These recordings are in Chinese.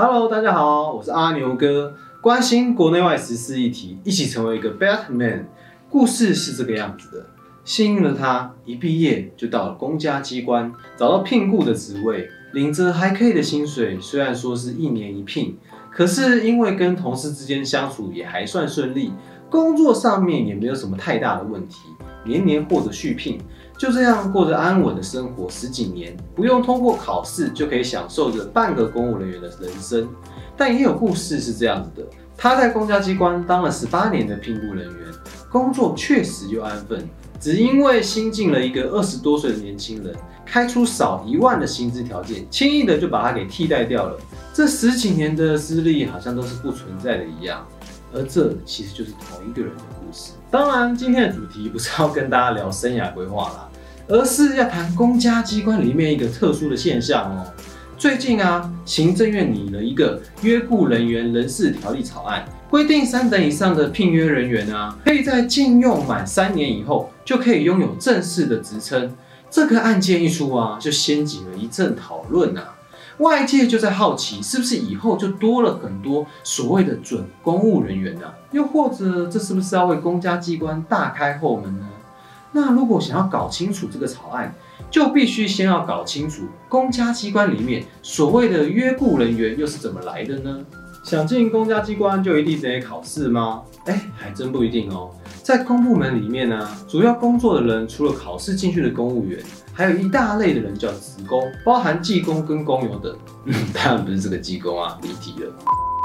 Hello，大家好，我是阿牛哥，关心国内外时事议题，一起成为一个 Batman。故事是这个样子的：幸运的他一毕业就到了公家机关，找到聘雇的职位，领着还可以的薪水。虽然说是一年一聘，可是因为跟同事之间相处也还算顺利，工作上面也没有什么太大的问题，年年获得续聘。就这样过着安稳的生活十几年，不用通过考试就可以享受着半个公务人员的人生。但也有故事是这样子的：他在公家机关当了十八年的聘雇人员，工作确实又安分，只因为新进了一个二十多岁的年轻人，开出少一万的薪资条件，轻易的就把他给替代掉了。这十几年的资历好像都是不存在的一样，而这其实就是同一个人的故事。当然，今天的主题不是要跟大家聊生涯规划啦。而是要谈公家机关里面一个特殊的现象哦。最近啊，行政院拟了一个约雇人员人事条例草案，规定三等以上的聘约人员啊，可以在禁用满三年以后，就可以拥有正式的职称。这个案件一出啊，就掀起了一阵讨论啊。外界就在好奇，是不是以后就多了很多所谓的准公务人员呢？又或者，这是不是要为公家机关大开后门呢？那如果想要搞清楚这个草案，就必须先要搞清楚公家机关里面所谓的约雇人员又是怎么来的呢？想进公家机关就一定得考试吗？哎，还真不一定哦。在公部门里面呢，主要工作的人除了考试进去的公务员，还有一大类的人叫职工，包含技工跟工友等。嗯，当然不是这个技工啊，离题了。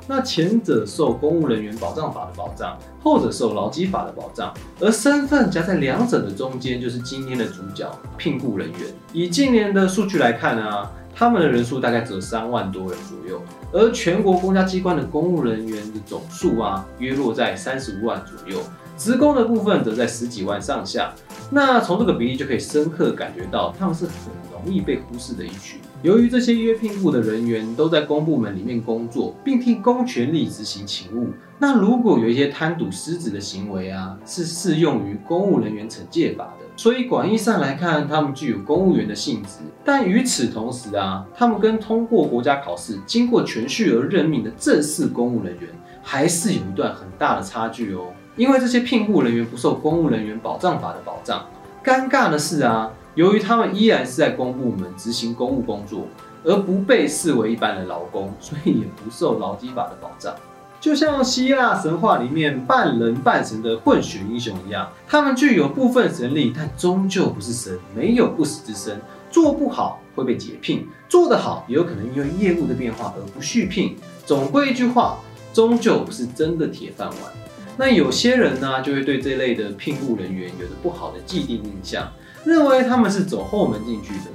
那前者受公务人员保障法的保障，后者受劳基法的保障，而身份夹在两者的中间，就是今天的主角——聘雇人员。以近年的数据来看呢，他们的人数大概只有三万多人左右，而全国公家机关的公务人员的总数啊，约落在三十五万左右，职工的部分则在十几万上下。那从这个比例就可以深刻感觉到，他们是很容易被忽视的一群。由于这些约聘部的人员都在公部门里面工作，并替公权力执行勤务，那如果有一些贪渎失职的行为啊，是适用于公务人员惩戒法的。所以广义上来看，他们具有公务员的性质。但与此同时啊，他们跟通过国家考试、经过全序而任命的正式公务人员，还是有一段很大的差距哦。因为这些聘雇人员不受公务人员保障法的保障。尴尬的是啊。由于他们依然是在公部门执行公务工作，而不被视为一般的劳工，所以也不受劳基法的保障。就像希腊神话里面半人半神的混血英雄一样，他们具有部分神力，但终究不是神，没有不死之身。做不好会被解聘，做得好也有可能因为业务的变化而不续聘。总归一句话，终究不是真的铁饭碗。那有些人呢，就会对这类的聘雇人员有着不好的既定印象。认为他们是走后门进去的，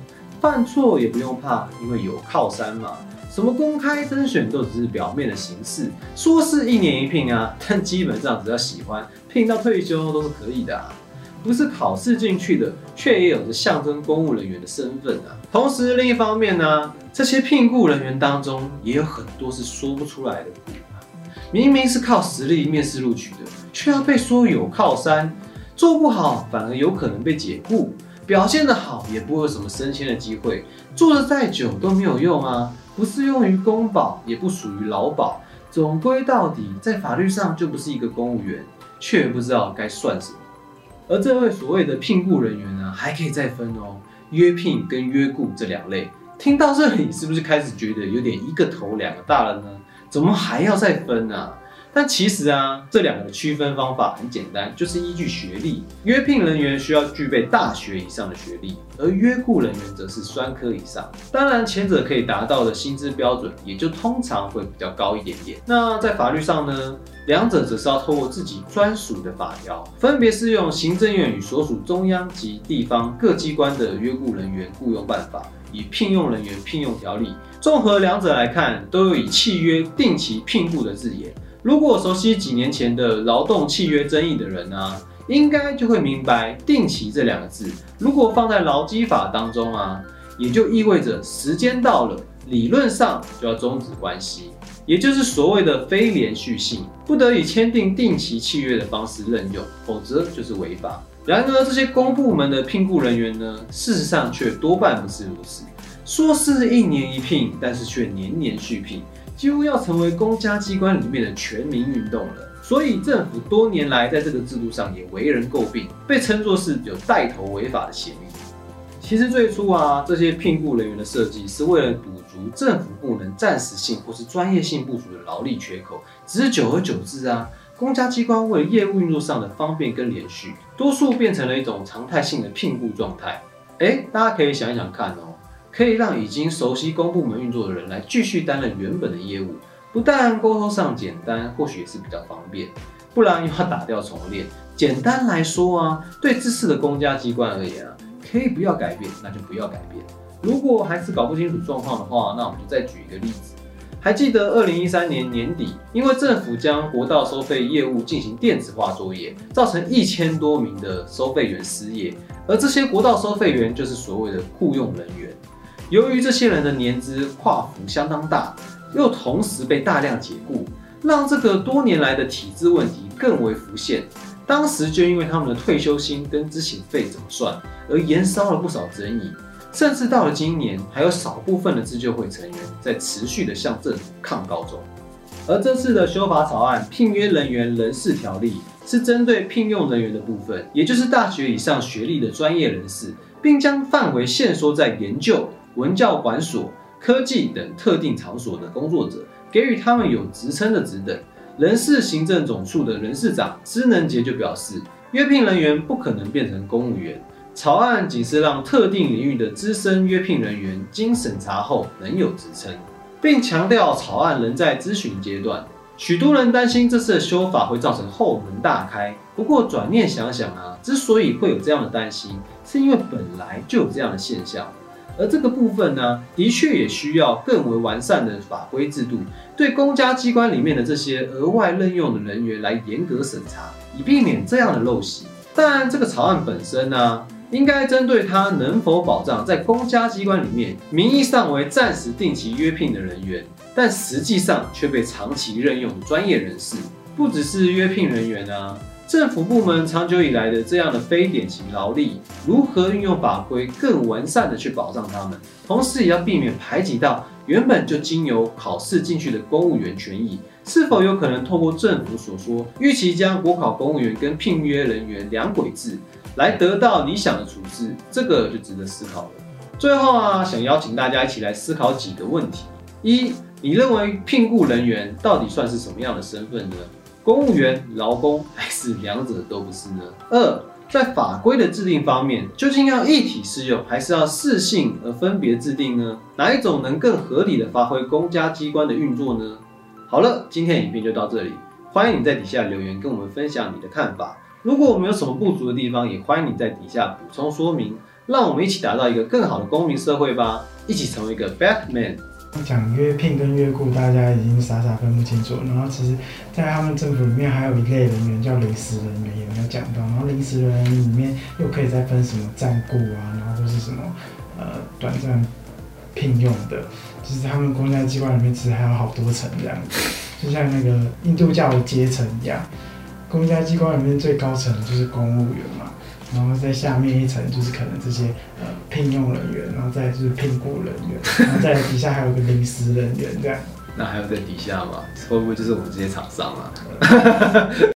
犯错也不用怕，因为有靠山嘛。什么公开甄选都只是表面的形式，说是一年一聘啊，但基本上只要喜欢，聘到退休都是可以的啊。不是考试进去的，却也有着象征公务人员的身份啊。同时，另一方面呢，这些聘雇人员当中也有很多是说不出来的。明明是靠实力面试录取的，却要被说有靠山。做不好反而有可能被解雇，表现得好也不会有什么升迁的机会，做的再久都没有用啊！不适用于公保，也不属于劳保，总归到底在法律上就不是一个公务员，却不知道该算什么。而这位所谓的聘雇人员呢，还可以再分哦，约聘跟约雇这两类。听到这里是不是开始觉得有点一个头两个大了呢？怎么还要再分呢？但其实啊，这两个区分方法很简单，就是依据学历。约聘人员需要具备大学以上的学历，而约雇人员则是专科以上。当然，前者可以达到的薪资标准，也就通常会比较高一点点。那在法律上呢，两者则是要透过自己专属的法条，分别适用行政院与所属中央及地方各机关的约雇人员雇佣办法与聘用人员聘用条例。综合两者来看，都有以契约定期聘雇的字眼。如果熟悉几年前的劳动契约争议的人呢，应该就会明白“定期”这两个字，如果放在劳基法当中啊，也就意味着时间到了，理论上就要终止关系，也就是所谓的非连续性，不得以签订定期契约的方式任用，否则就是违法。然而，这些公部门的聘雇人员呢，事实上却多半不是如此。说是一年一聘，但是却年年续聘，几乎要成为公家机关里面的全民运动了。所以政府多年来在这个制度上也为人诟病，被称作是有带头违法的嫌疑。其实最初啊，这些聘雇人员的设计是为了堵足政府部门暂时性或是专业性不足的劳力缺口。只是久而久之啊，公家机关为了业务运作上的方便跟连续，多数变成了一种常态性的聘雇状态。哎，大家可以想一想看哦，可以让已经熟悉公部门运作的人来继续担任原本的业务，不但沟通上简单，或许也是比较方便。不然又要打掉重练。简单来说啊，对知识的公家机关而言啊。可以不要改变，那就不要改变。如果还是搞不清楚状况的话，那我们就再举一个例子。还记得二零一三年年底，因为政府将国道收费业务进行电子化作业，造成一千多名的收费员失业，而这些国道收费员就是所谓的雇佣人员。由于这些人的年资跨幅相当大，又同时被大量解雇，让这个多年来的体制问题更为浮现。当时就因为他们的退休金跟知情费怎么算，而延烧了不少争议，甚至到了今年，还有少部分的自救会成员在持续的向政府抗告中。而这次的修法草案《聘约人员人事条例》是针对聘用人员的部分，也就是大学以上学历的专业人士，并将范围限缩在研究、文教馆所、科技等特定场所的工作者，给予他们有职称的职等。人事行政总处的人事长施能杰就表示，约聘人员不可能变成公务员。草案仅是让特定领域的资深约聘人员经审查后能有职称，并强调草案仍在咨询阶段。许多人担心这次的修法会造成后门大开。不过转念想想啊，之所以会有这样的担心，是因为本来就有这样的现象。而这个部分呢，的确也需要更为完善的法规制度，对公家机关里面的这些额外任用的人员来严格审查，以避免这样的陋习。但这个草案本身呢，应该针对他能否保障在公家机关里面名义上为暂时定期约聘的人员，但实际上却被长期任用的专业人士，不只是约聘人员啊。政府部门长久以来的这样的非典型劳力，如何运用法规更完善的去保障他们，同时也要避免排挤到原本就经由考试进去的公务员权益，是否有可能透过政府所说预期将国考公务员跟聘约人员两轨制，来得到理想的处置，这个就值得思考了。最后啊，想邀请大家一起来思考几个问题：一，你认为聘雇人员到底算是什么样的身份呢？公务员、劳工还是两者都不是呢？二，在法规的制定方面，究竟要一体适用，还是要适性而分别制定呢？哪一种能更合理的发挥公家机关的运作呢？好了，今天影片就到这里，欢迎你在底下留言跟我们分享你的看法。如果我们有什么不足的地方，也欢迎你在底下补充说明，让我们一起打造一个更好的公民社会吧，一起成为一个 Batman。讲约聘跟约雇，大家已经傻傻分不清楚。然后其实，在他们政府里面还有一类人员叫临时人员，也没有讲到。然后临时人员里面又可以再分什么暂雇啊，然后或是什么呃短暂聘用的。其实他们公家机关里面其实还有好多层这样子，就像那个印度教的阶层一样。公家机关里面最高层就是公务员嘛。然后在下面一层就是可能这些呃聘用人员，然后再就是聘雇人员，然后在底下还有个临时人员这样。那还有在底下吗？会不会就是我们这些厂商啊？